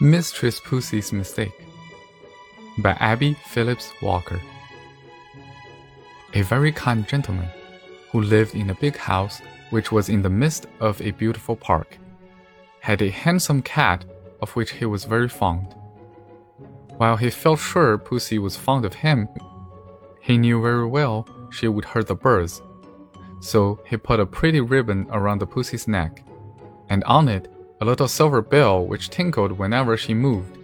Mistress Pussy's Mistake by Abbie Phillips Walker. A very kind gentleman who lived in a big house which was in the midst of a beautiful park had a handsome cat of which he was very fond. While he felt sure Pussy was fond of him, he knew very well she would hurt the birds. So he put a pretty ribbon around the pussy's neck, and on it a little silver bell which tinkled whenever she moved,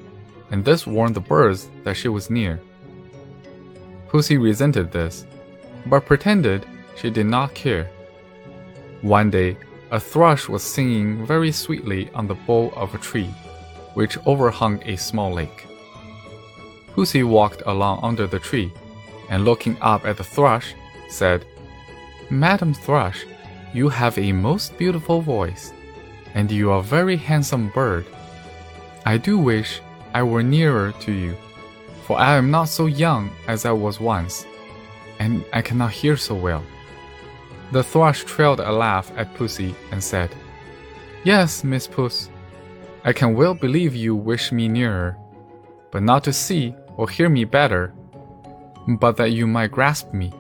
and this warned the birds that she was near. Pussy resented this, but pretended she did not care. One day, a thrush was singing very sweetly on the bough of a tree, which overhung a small lake. Pussy walked along under the tree, and looking up at the thrush, said, Madam Thrush, you have a most beautiful voice, and you are a very handsome bird. I do wish I were nearer to you, for I am not so young as I was once, and I cannot hear so well. The thrush trailed a laugh at Pussy and said, Yes, Miss Puss, I can well believe you wish me nearer, but not to see or hear me better, but that you might grasp me.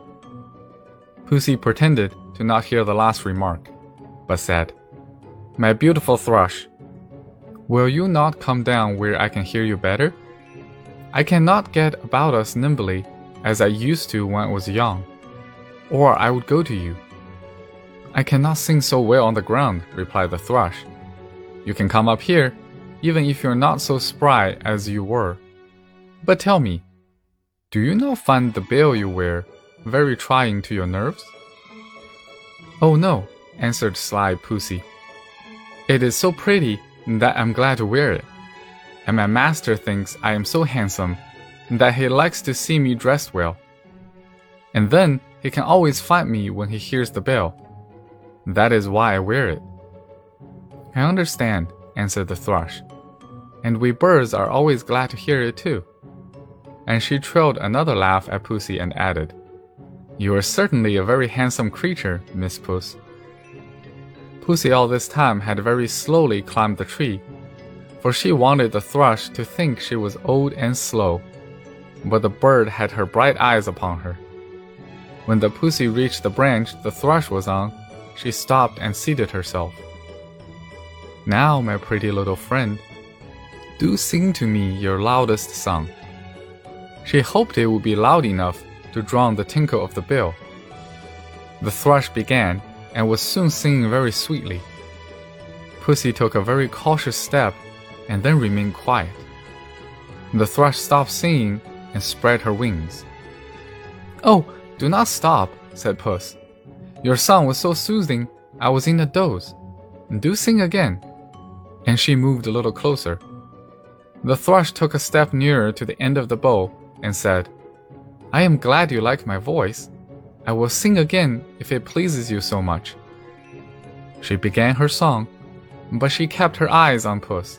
Pussy pretended to not hear the last remark, but said, My beautiful thrush, will you not come down where I can hear you better? I cannot get about as nimbly as I used to when I was young, or I would go to you. I cannot sing so well on the ground, replied the thrush. You can come up here, even if you're not so spry as you were. But tell me, do you not find the bell you wear very trying to your nerves? Oh no, answered sly Pussy. It is so pretty that I'm glad to wear it. And my master thinks I am so handsome that he likes to see me dressed well. And then he can always find me when he hears the bell. That is why I wear it. I understand, answered the thrush. And we birds are always glad to hear it too. And she trilled another laugh at Pussy and added, You are certainly a very handsome creature, Miss Puss. Pussy all this time had very slowly climbed the tree, for she wanted the thrush to think she was old and slow. But the bird had her bright eyes upon her. When the pussy reached the branch the thrush was on, she stopped and seated herself. Now, my pretty little friend, do sing to me your loudest song. She hoped it would be loud enough to drown the tinkle of the bell. The thrush began and was soon singing very sweetly. Pussy took a very cautious step and then remained quiet. The thrush stopped singing and spread her wings. Oh, do not stop, said Puss. Your song was so soothing, I was in a doze. Do sing again. And she moved a little closer. The thrush took a step nearer to the end of the bough and said, I am glad you like my voice. I will sing again if it pleases you so much. She began her song, but she kept her eyes on Puss,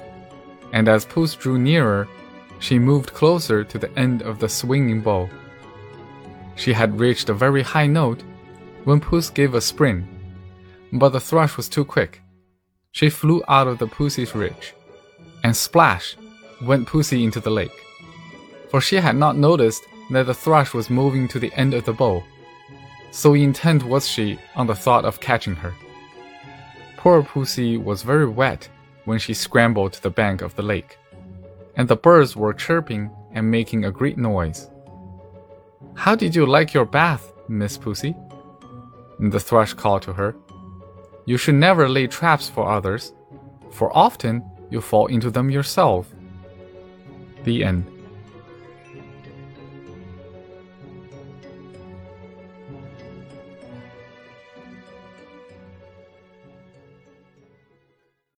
and as Puss drew nearer, she moved closer to the end of the swinging bough. She had reached a very high note when Puss gave a spring, but the thrush was too quick. She flew out of the Pussy's reach, and splash went Pussy into the lake. For she had not noticed that the thrush was moving to the end of the bough, so intent was she on the thought of catching her. Poor Pussy was very wet when she scrambled to the bank of the lake, and the birds were chirping and making a great noise. How did you like your bath, Miss Pussy? The thrush called to her. You should never lay traps for others, for often you fall into them yourself. The end.